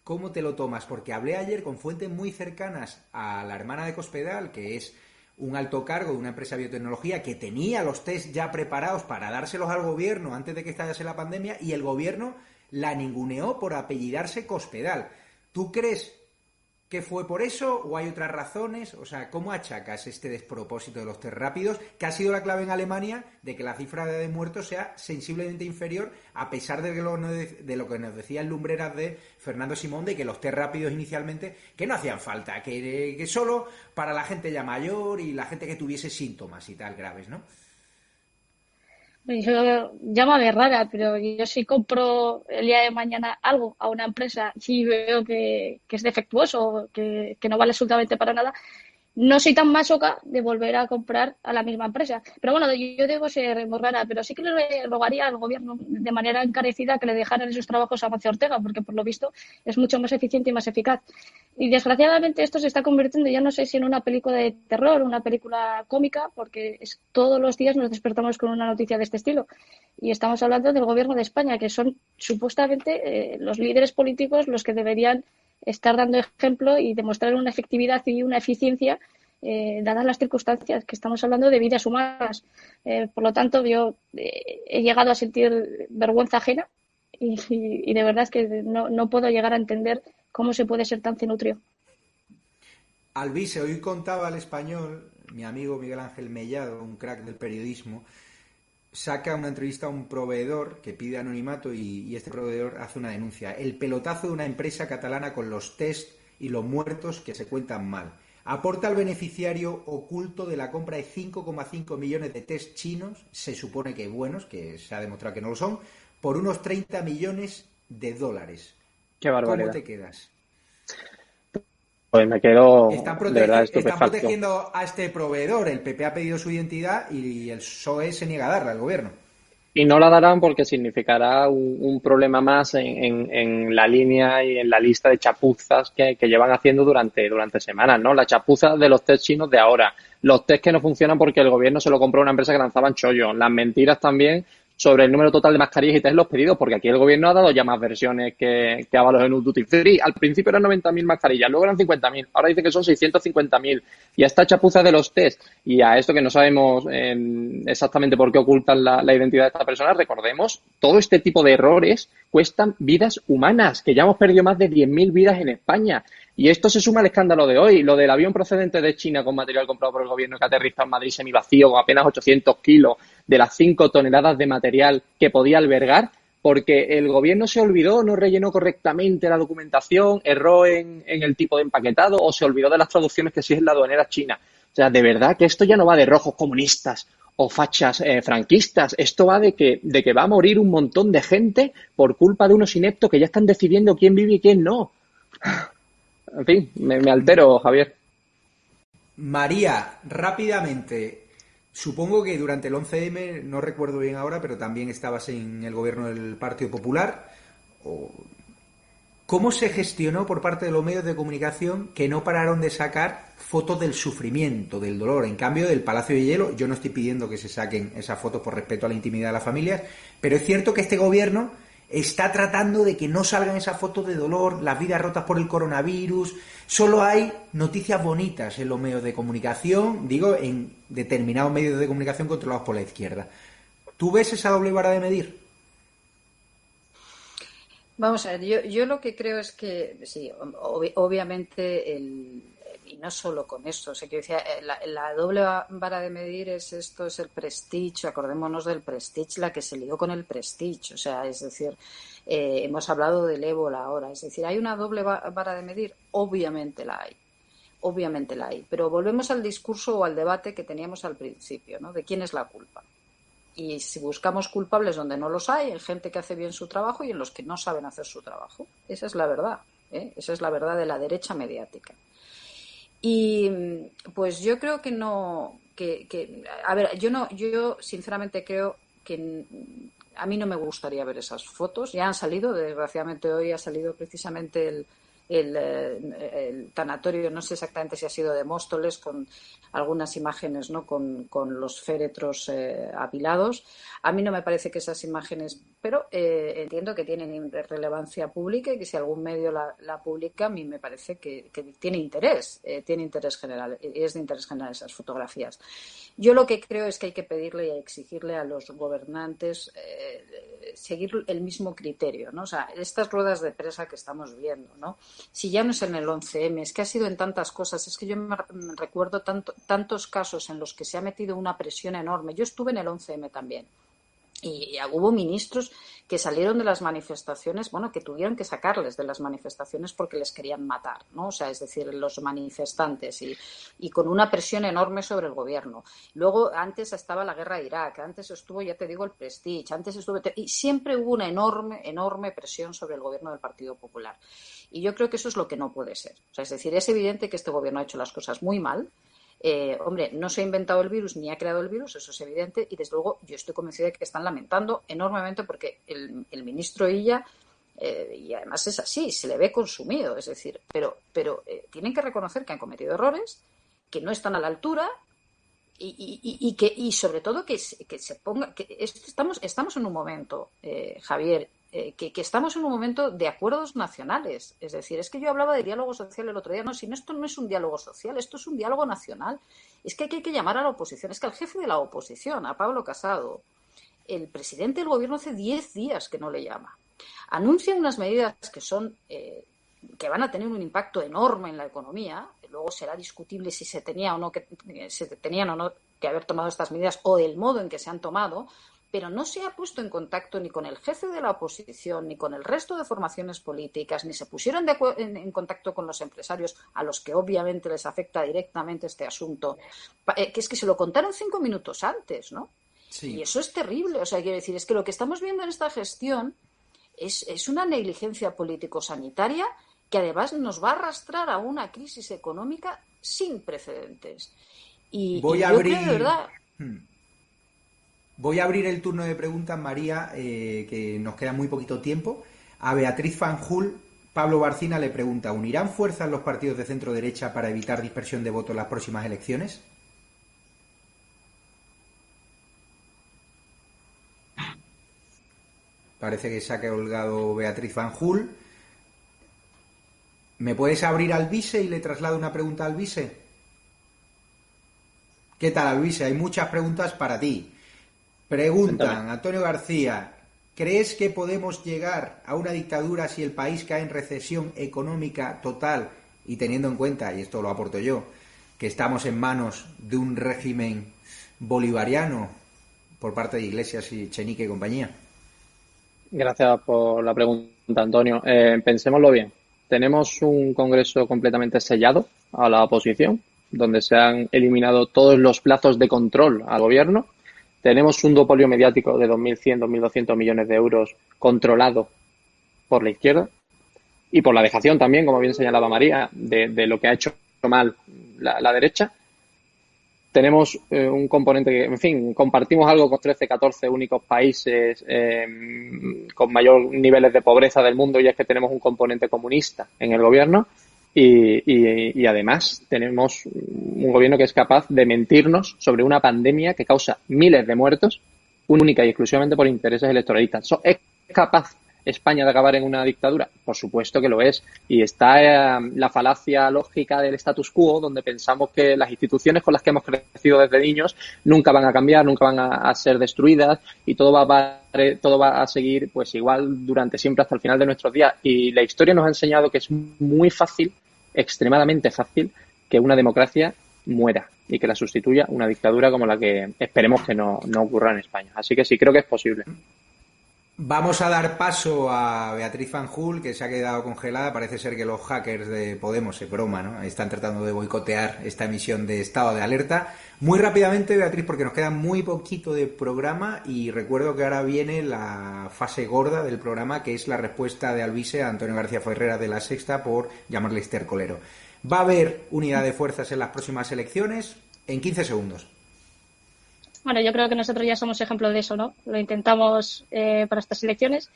¿cómo te lo tomas? Porque hablé ayer con fuentes muy cercanas a la hermana de Cospedal, que es un alto cargo de una empresa de biotecnología que tenía los test ya preparados para dárselos al gobierno antes de que estallase la pandemia y el gobierno la ninguneó por apellidarse Cospedal. ¿Tú crees ¿Qué fue por eso o hay otras razones? O sea, ¿cómo achacas este despropósito de los test rápidos, que ha sido la clave en Alemania de que la cifra de muertos sea sensiblemente inferior, a pesar de, lo, de lo que nos decía el lumbreras de Fernando Simón, de que los test rápidos inicialmente, que no hacían falta, que, que solo para la gente ya mayor y la gente que tuviese síntomas y tal graves, ¿no? Yo, llámame rara, pero yo si compro el día de mañana algo a una empresa y veo que, que es defectuoso, que, que no vale absolutamente para nada, no soy tan masoca de volver a comprar a la misma empresa. Pero bueno, yo debo ser muy rara, pero sí que le rogaría al gobierno de manera encarecida que le dejaran esos trabajos a Macio Ortega, porque por lo visto es mucho más eficiente y más eficaz. Y desgraciadamente esto se está convirtiendo ya no sé si en una película de terror, una película cómica, porque es, todos los días nos despertamos con una noticia de este estilo. Y estamos hablando del gobierno de España, que son supuestamente eh, los líderes políticos los que deberían estar dando ejemplo y demostrar una efectividad y una eficiencia eh, dadas las circunstancias, que estamos hablando de vidas humanas. Eh, por lo tanto, yo eh, he llegado a sentir vergüenza ajena y, de verdad que no, no, puedo llegar a entender cómo se puede ser tan cenutrio. Alvise, hoy contaba al español mi amigo Miguel Ángel Mellado, un crack del periodismo, saca una entrevista a un proveedor que pide anonimato y, este proveedor hace una denuncia. El pelotazo de una empresa catalana con los test y los muertos que se cuentan mal. Aporta al beneficiario oculto de la compra de 5,5 millones de test chinos, se supone que buenos, que se ha demostrado que no lo son, por unos 30 millones de dólares. Qué barbaridad. ¿Cómo te quedas? Pues me quedo están, de verdad están protegiendo a este proveedor. El PP ha pedido su identidad y el PSOE se niega a darla al gobierno. Y no la darán porque significará un, problema más en, la línea y en la lista de chapuzas que, llevan haciendo durante, durante semanas, ¿no? La chapuza de los test chinos de ahora, los test que no funcionan porque el gobierno se lo compró a una empresa que lanzaban chollo, las mentiras también sobre el número total de mascarillas y test los pedidos, porque aquí el gobierno ha dado ya más versiones que, que Avalos en un duty free. Al principio eran 90.000 mascarillas, luego eran 50.000, ahora dicen que son 650.000. Y a esta chapuza de los test y a esto que no sabemos exactamente por qué ocultan la, la identidad de esta persona, recordemos, todo este tipo de errores cuestan vidas humanas, que ya hemos perdido más de 10.000 vidas en España. Y esto se suma al escándalo de hoy, lo del avión procedente de China con material comprado por el gobierno que aterriza en Madrid semivacío con apenas 800 kilos de las 5 toneladas de material que podía albergar, porque el gobierno se olvidó, no rellenó correctamente la documentación, erró en, el tipo de empaquetado o se olvidó de las traducciones que sí es la aduanera china. O sea, de verdad que esto ya no va de rojos comunistas o fachas eh, franquistas. Esto va de que, de que va a morir un montón de gente por culpa de unos ineptos que ya están decidiendo quién vive y quién no. En fin, me, altero, Javier. María, rápidamente, supongo que durante el 11M, no recuerdo bien ahora, pero también estabas en el gobierno del Partido Popular. ¿Cómo se gestionó por parte de los medios de comunicación que no pararon de sacar fotos del sufrimiento, del dolor? En cambio, del Palacio de Hielo, yo no estoy pidiendo que se saquen esas fotos por respeto a la intimidad de las familias, pero es cierto que este gobierno está tratando de que no salgan esas fotos de dolor, las vidas rotas por el coronavirus. Solo hay noticias bonitas en los medios de comunicación, digo, en determinados medios de comunicación controlados por la izquierda. ¿Tú ves esa doble vara de medir? Vamos a ver, yo, lo que creo es que, sí, obviamente, el, y no solo con esto, o sea, que decía, eh, la, doble vara de medir es esto, es el prestige, acordémonos del prestige, la que se lió con el prestige, o sea, es decir, eh, hemos hablado del ébola ahora, es decir, ¿hay una doble vara de medir? Obviamente la hay, obviamente la hay, pero volvemos al discurso o al debate que teníamos al principio, ¿no? De quién es la culpa. Y si buscamos culpables donde no los hay, en gente que hace bien su trabajo y en los que no saben hacer su trabajo. Esa es la verdad. ¿eh? Esa es la verdad de la derecha mediática. Y pues yo creo que no, que, que, a ver, yo no, yo sinceramente creo que a mí no me gustaría ver esas fotos. Ya han salido, desgraciadamente hoy ha salido precisamente el, el, eh, el, tanatorio, no sé exactamente si ha sido de Móstoles, con algunas imágenes ¿no? con, con los féretros eh, apilados. A mí no me parece que esas imágenes, pero eh, entiendo que tienen relevancia pública y que si algún medio la, publica, a mí me parece que, tiene interés, tiene interés general, es de interés general esas fotografías. Yo lo que creo es que hay que pedirle y exigirle a los gobernantes seguir el mismo criterio, ¿no? O sea, estas ruedas de presa que estamos viendo, ¿no? Si ya no es en el 11M, es que ha sido en tantas cosas, es que yo me recuerdo tanto, tantos casos en los que se ha metido una presión enorme. Yo estuve en el 11M también y hubo ministros que salieron de las manifestaciones, bueno, que tuvieron que sacarles de las manifestaciones porque les querían matar, ¿no? O sea, es decir, los manifestantes y, y con una presión enorme sobre el gobierno. Luego, antes estaba la guerra de Irak, antes estuvo, ya te digo, el Prestige, antes estuvo... Y siempre hubo una enorme, enorme presión sobre el gobierno del Partido Popular. Y yo creo que eso es lo que no puede ser. O sea, es decir, es evidente que este gobierno ha hecho las cosas muy mal, eh, hombre, no se ha inventado el virus ni ha creado el virus, eso es evidente, y desde luego yo estoy convencida de que están lamentando enormemente porque el, ministro Illa, eh, y además es así, se le ve consumido, es decir, pero, pero eh, tienen que reconocer que han cometido errores, que no están a la altura y, que y sobre todo que, que se ponga que estamos estamos en un momento Javier eh, que, estamos en un momento de acuerdos nacionales. Es decir, es que yo hablaba de diálogo social el otro día. No, si no, esto no es un diálogo social, esto es un diálogo nacional. Es que hay que llamar a la oposición. Es que al jefe de la oposición, a Pablo Casado, el presidente del gobierno hace 10 días que no le llama. Anuncia unas medidas que son. Eh, que van a tener un impacto enorme en la economía. Luego será discutible si se tenía o no que se tenían o no que haber tomado estas medidas o del modo en que se han tomado, pero no se ha puesto en contacto ni con el jefe de la oposición, ni con el resto de formaciones políticas, ni se pusieron en, contacto con los empresarios, a los que obviamente les afecta directamente este asunto, eh, que es que se lo contaron cinco minutos antes, ¿no? Y eso es terrible. O sea, quiero decir, es que lo que estamos viendo en esta gestión es, una negligencia político-sanitaria que además nos va a arrastrar a una crisis económica sin precedentes. Y, Voy a abrir... de verdad... Hmm. Voy a abrir el turno de preguntas, María, eh, que nos queda muy poquito tiempo. A Beatriz Fanjul, Pablo Barcina le pregunta, ¿unirán fuerzas los partidos de centro derecha para evitar dispersión de votos en las próximas elecciones? Parece que se ha colgado Beatriz Fanjul. ¿Me puedes abrir al vice y le traslado una pregunta al vice? ¿Qué tal, Alvise? Hay muchas preguntas para ti. Preguntan, Antonio García, ¿crees que podemos llegar a una dictadura si el país cae en recesión económica total y teniendo en cuenta, y esto lo aporto yo, que estamos en manos de un régimen bolivariano por parte de Iglesias y Chenique y compañía? Gracias por la pregunta, Antonio. Eh, pensémoslo bien. Tenemos un Congreso completamente sellado a la oposición, donde se han eliminado todos los plazos de control al gobierno tenemos un duopolio mediático de 2.100, 2.200 millones de euros controlado por la izquierda y por la dejación también, como bien señalaba María, de, lo que ha hecho mal la, derecha. Tenemos eh, un componente que, en fin, compartimos algo con 13, 14 únicos países eh, con mayor niveles de pobreza del mundo y es que tenemos un componente comunista en el gobierno y, y, además tenemos un gobierno que es capaz de mentirnos sobre una pandemia que causa miles de muertos única y exclusivamente por intereses electoralistas. es capaz España de acabar en una dictadura? Por supuesto que lo es. Y está eh, la falacia lógica del status quo, donde pensamos que las instituciones con las que hemos crecido desde niños nunca van a cambiar, nunca van a, ser destruidas y todo va a, todo va a seguir pues igual durante siempre hasta el final de nuestros días. Y la historia nos ha enseñado que es muy fácil, extremadamente fácil, que una democracia muera y que la sustituya una dictadura como la que esperemos que no, no ocurra en España. Así que sí, creo que es posible. Vamos a dar paso a Beatriz Fanjul, que se ha quedado congelada. Parece ser que los hackers de Podemos, es broma, ¿no? Están tratando de boicotear esta emisión de estado de alerta. Muy rápidamente, Beatriz, porque nos queda muy poquito de programa y recuerdo que ahora viene la fase gorda del programa, que es la respuesta de Alvise a Antonio García Ferrera de la Sexta por llamarle estercolero. Va a haber unidad de fuerzas en las próximas elecciones en 15 segundos. Bueno, yo creo que nosotros ya somos ejemplo de eso, ¿no? Lo intentamos eh, para estas elecciones,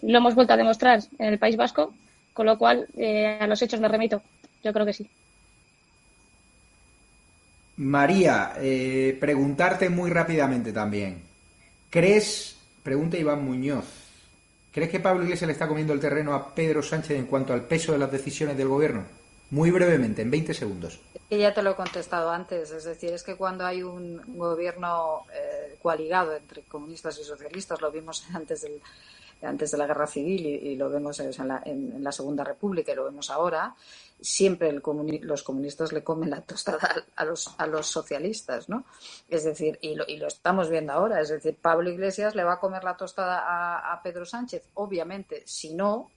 lo hemos vuelto a demostrar en el País Vasco, con lo cual eh, a los hechos me remito. Yo creo que sí. María, eh, preguntarte muy rápidamente también. ¿Crees, pregunta Iván Muñoz, ¿crees que Pablo Iglesias le está comiendo el terreno a Pedro Sánchez en cuanto al peso de las decisiones del gobierno? Muy brevemente, en 20 segundos. Que ya te lo he contestado antes, es decir, es que cuando hay un gobierno eh, coaligado entre comunistas y socialistas, lo vimos [laughs] antes del, antes de la guerra civil y, lo vemos en la, Segunda República y lo vemos ahora, siempre los comunistas le comen la tostada a los, a los socialistas, ¿no? Es decir, y lo, estamos viendo ahora, es decir, Pablo Iglesias le va a comer la tostada a Pedro Sánchez, obviamente, si no,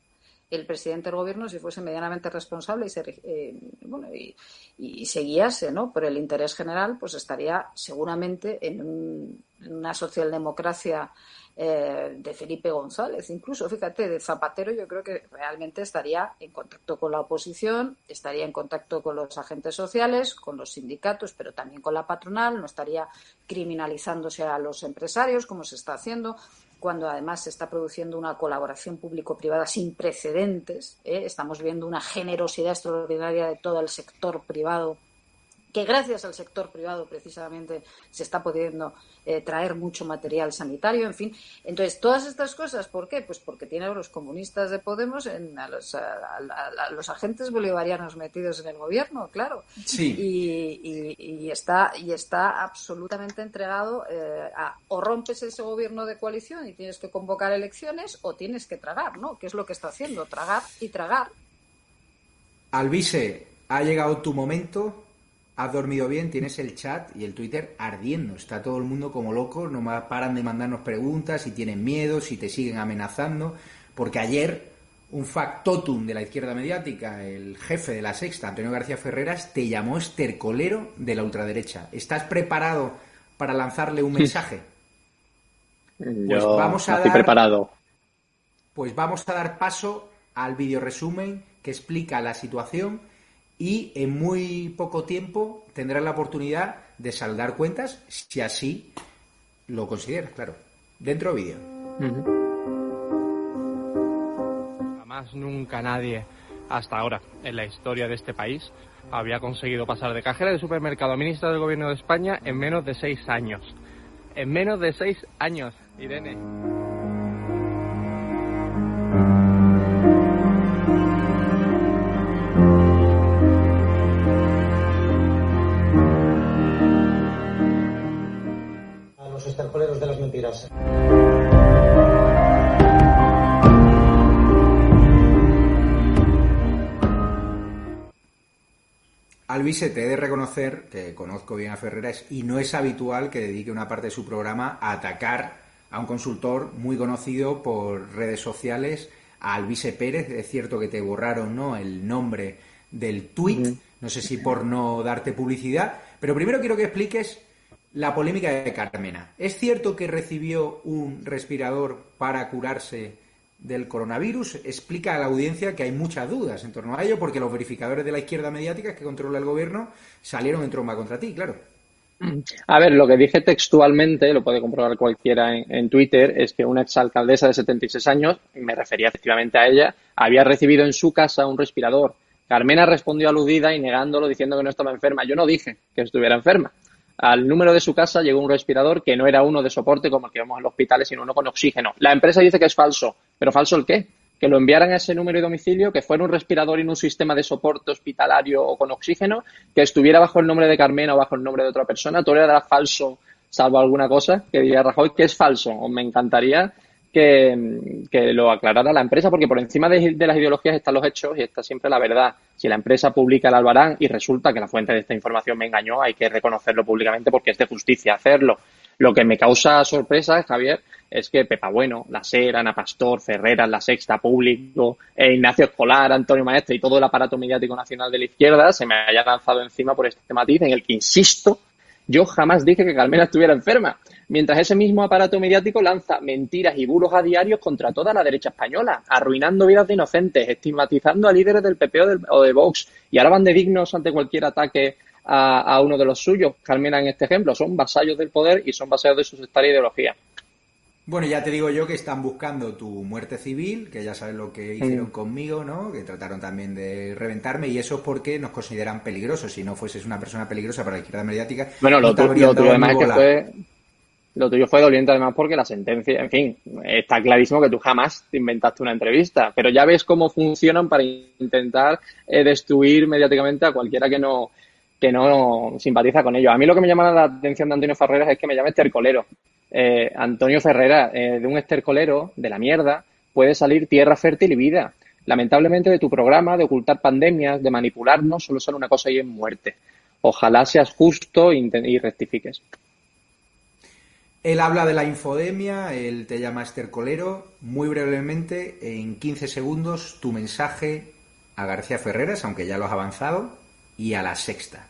el presidente del gobierno, si fuese medianamente responsable y, se, eh, bueno, y, guiase ¿no? por el interés general, pues estaría seguramente en, una socialdemocracia eh, de Felipe González. Incluso, fíjate, de Zapatero yo creo que realmente estaría en contacto con la oposición, estaría en contacto con los agentes sociales, con los sindicatos, pero también con la patronal, no estaría criminalizándose a los empresarios como se está haciendo cuando además se está produciendo una colaboración público-privada sin precedentes. ¿eh? Estamos viendo una generosidad extraordinaria de todo el sector privado que gracias al sector privado precisamente se está pudiendo eh, traer mucho material sanitario, en fin. Entonces, todas estas cosas, ¿por qué? Pues porque tienen los comunistas de Podemos en, a, los, agentes bolivarianos metidos en el gobierno, claro. Sí. Y, está, y está absolutamente entregado eh, a o rompes ese gobierno de coalición y tienes que convocar elecciones o tienes que tragar, ¿no? Que es lo que está haciendo, tragar y tragar. Alvise, ha llegado tu momento has dormido bien, tienes el chat y el Twitter ardiendo. Está todo el mundo como loco, no paran de mandarnos preguntas, si tienen miedo, si te siguen amenazando. Porque ayer un factotum de la izquierda mediática, el jefe de la sexta, Antonio García Ferreras, te llamó estercolero de la ultraderecha. ¿Estás preparado para lanzarle un mensaje? Pues vamos a estoy preparado. Pues vamos a dar paso al video resumen que explica la situación y en muy poco tiempo tendrás la oportunidad de saldar cuentas si así lo consideras, claro. Dentro vídeo. Jamás nunca nadie hasta ahora en la historia de este país había conseguido pasar de cajera de supermercado a ministra del gobierno de España en menos de seis años. En menos de seis años, Irene. Alvise, te he de reconocer que conozco bien a Ferreras y no es habitual que dedique una parte de su programa a atacar a un consultor muy conocido por redes sociales, a Alvise Pérez. Es cierto que te borraron ¿no? el nombre del tuit, no sé si por no darte publicidad, pero primero quiero que expliques la polémica de Carmena. ¿Es cierto que recibió un respirador para curarse del coronavirus? Explica a la audiencia que hay muchas dudas en torno a ello, porque los verificadores de la izquierda mediática que controla el gobierno salieron en tromba contra ti, claro. A ver, lo que dije textualmente, lo puede comprobar cualquiera en, Twitter, es que una exalcaldesa de 76 años, me refería efectivamente a ella, había recibido en su casa un respirador. Carmena respondió aludida y negándolo, diciendo que no estaba enferma. Yo no dije que estuviera enferma. Al número de su casa llegó un respirador que no era uno de soporte como el que vemos en los hospitales, sino uno con oxígeno. La empresa dice que es falso, pero ¿falso el qué? Que lo enviaran a ese número de domicilio, que fuera un respirador en un sistema de soporte hospitalario o con oxígeno, que estuviera bajo el nombre de Carmena o bajo el nombre de otra persona. Todo era falso, salvo alguna cosa que diría Rajoy que es falso. Me encantaría que, lo aclarara la empresa, porque por encima de, las ideologías están los hechos y está siempre la verdad. Si la empresa publica el albarán y resulta que la fuente de esta información me engañó, hay que reconocerlo públicamente porque es de justicia hacerlo. Lo que me causa sorpresa, Javier, es que Pepa Bueno, La Sera, Ana Pastor, Ferreras, La Sexta, Público, eh, Ignacio Escolar, Antonio Maestre y todo el aparato mediático nacional de la izquierda se me haya lanzado encima por este matiz en el que, insisto, yo jamás dije que Carmena estuviera enferma mientras ese mismo aparato mediático lanza mentiras y bulos a diario contra toda la derecha española, arruinando vidas de inocentes, estigmatizando a líderes del PP o, de Vox, y ahora van de dignos ante cualquier ataque a, uno de los suyos. Carmena, en este ejemplo, son vasallos del poder y son vasallos de su sectaria ideología. Bueno, ya te digo yo que están buscando tu muerte civil, que ya sabes lo que hicieron conmigo, ¿no? Que trataron también de reventarme y eso es porque nos consideran peligrosos. Si no fueses una persona peligrosa para la izquierda mediática, bueno, lo, tuyo además es que fue lo tuyo fue doliente además porque la sentencia, en fin, está clarísimo que tú jamás te inventaste una entrevista, pero ya ves cómo funcionan para intentar eh, destruir mediáticamente a cualquiera que no que no simpatiza con ellos. A mí lo que me llama la atención de Antonio Ferreras es que me llame estercolero. Eh, Antonio Ferreras, eh, de un estercolero, de la mierda, puede salir tierra fértil y vida. Lamentablemente de tu programa de ocultar pandemias, de manipularnos, solo sale una cosa y es muerte. Ojalá seas justo y rectifiques. Él habla de la infodemia, él te llama estercolero. Muy brevemente, en 15 segundos, tu mensaje a García Ferreras, aunque ya lo has avanzado, y a la sexta.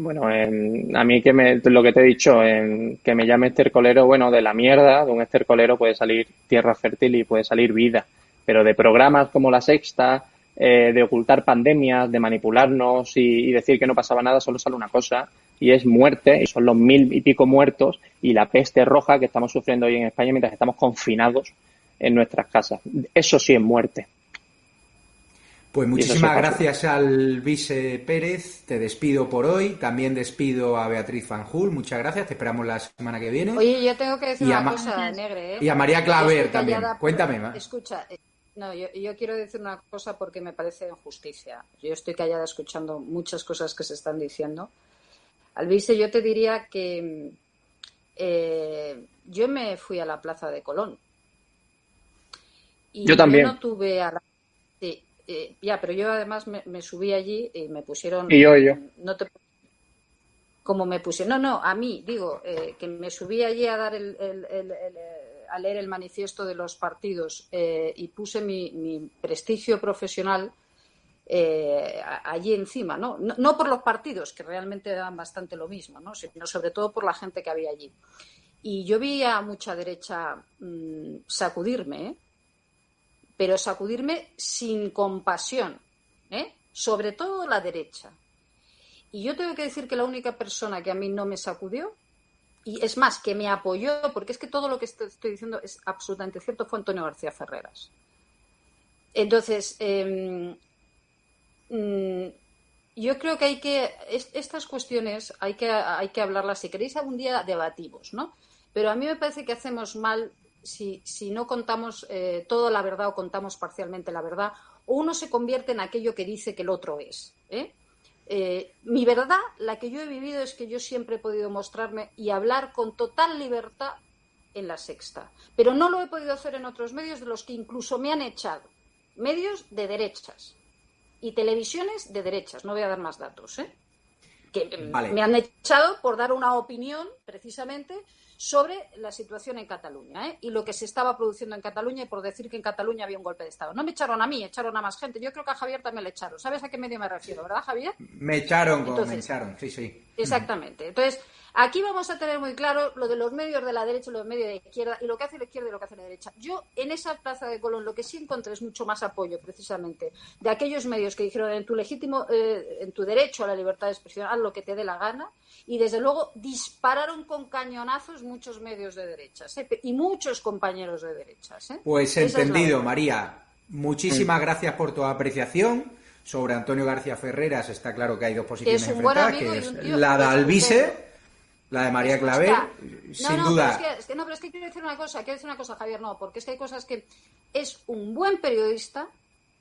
Bueno, a mí que me, lo que te he dicho, que me llame estercolero, bueno, de la mierda, de un estercolero puede salir tierra fértil y puede salir vida, pero de programas como la sexta, eh, de ocultar pandemias, de manipularnos y, decir que no pasaba nada, solo sale una cosa, y es muerte, y son los mil y pico muertos y la peste roja que estamos sufriendo hoy en España mientras estamos confinados en nuestras casas. Eso sí es muerte. Pues muchísimas gracias al vice Pérez. Te despido por hoy. También despido a Beatriz Fanjul. Muchas gracias. Te esperamos la semana que viene. Oye, yo tengo que decir una cosa, Negre. ¿eh? Y a María Claver también. Cuéntame más. Escucha, eh, no, yo, yo, quiero decir una cosa porque me parece injusticia. Yo estoy callada escuchando muchas cosas que se están diciendo Alvise, yo te diría que eh, yo me fui a la Plaza de Colón. Y yo también. no tuve a la... Sí, eh, ya, pero yo además me, subí allí y me pusieron... Y yo, yo. No te... Como me pusieron... No, no, a mí, digo, eh, que me subí allí a dar el, a leer el manifiesto de los partidos y puse mi prestigio profesional eh, allí encima, ¿no? ¿no? por los partidos, que realmente dan bastante lo mismo, ¿no? sino sobre todo por la gente que había allí. Y yo vi a mucha derecha mm, sacudirme, ¿eh? Pero sacudirme sin compasión, ¿eh? sobre todo la derecha. Y yo tengo que decir que la única persona que a mí no me sacudió, y es más, que me apoyó, porque es que todo lo que estoy diciendo es absolutamente cierto, fue Antonio García Ferreras. Entonces, em, Mm, yo creo que hay que estas cuestiones hay que hay que hablarlas si queréis algún día debatimos no pero a mí me parece que hacemos mal si, si no contamos eh, toda la verdad o contamos parcialmente la verdad o uno se convierte en aquello que dice que el otro es ¿eh? Eh, mi verdad la que yo he vivido es que yo siempre he podido mostrarme y hablar con total libertad en la sexta pero no lo he podido hacer en otros medios de los que incluso me han echado medios de derechas y televisiones de derechas. No voy a dar más datos, ¿eh? que me han echado por dar una opinión precisamente sobre la situación en Cataluña ¿eh? y lo que se estaba produciendo en Cataluña y por decir que en Cataluña había un golpe de Estado. No me echaron a mí, echaron a más gente. Yo creo que a Javier también le echaron. ¿Sabes a qué medio me refiero, verdad, Javier? Me echaron, como me echaron, sí, sí. Exactamente. Entonces, aquí vamos a tener muy claro lo de los medios de la derecha y los medios de la izquierda y lo que hace la izquierda y lo que hace la derecha. Yo, en esa plaza de Colón, lo que sí encontré es mucho más apoyo, precisamente, de aquellos medios que dijeron en tu legítimo, eh, en tu derecho a la libertad de expresión, haz lo que te dé la gana, y desde luego dispararon con cañonazos muchos medios de derechas ¿eh? y muchos compañeros de derechas. ¿eh? Pues entendido, María. Muchísimas gracias por tu apreciación sobre Antonio García Ferreras está claro que hay dos posiciones es un buen enfrentadas, amigo que y es un tío la de Alvise. La de María Escucha, Claver, no, sin no, duda. Pero es que, es que no, pero es que quiero decir una cosa, quiero decir una cosa, Javier, no, porque es que hay cosas que es un buen periodista,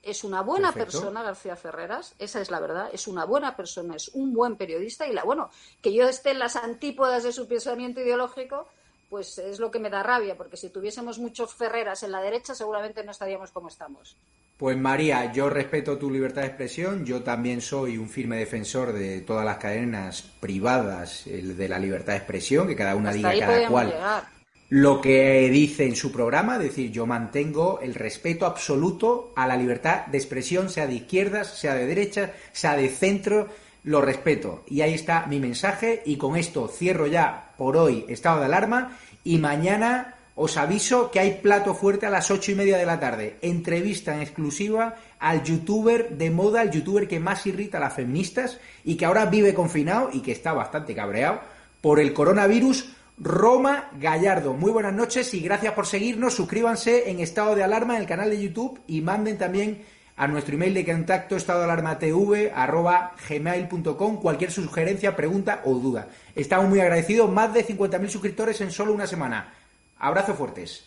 es una buena Perfecto. persona García Ferreras, esa es la verdad, es una buena persona, es un buen periodista y la bueno, que yo esté en las antípodas de su pensamiento ideológico, pues es lo que me da rabia, porque si tuviésemos muchos Ferreras en la derecha seguramente no estaríamos como estamos. Pues María, yo respeto tu libertad de expresión, yo también soy un firme defensor de todas las cadenas privadas de la libertad de expresión, que cada una Hasta diga cada cual llegar. lo que dice en su programa, es decir, yo mantengo el respeto absoluto a la libertad de expresión, sea de izquierdas, sea de derechas, sea de centro, lo respeto. Y ahí está mi mensaje y con esto cierro ya por hoy estado de alarma y mañana os aviso que hay plato fuerte a las ocho y media de la tarde. Entrevista en exclusiva al youtuber de moda, el youtuber que más irrita a las feministas y que ahora vive confinado y que está bastante cabreado por el coronavirus. Roma Gallardo. Muy buenas noches y gracias por seguirnos. Suscríbanse en estado de alarma en el canal de YouTube y manden también a nuestro email de contacto estado de alarma tv arroba gmail.com cualquier sugerencia, pregunta o duda. Estamos muy agradecidos. Más de 50.000 suscriptores en solo una semana. Abrazos fuertes.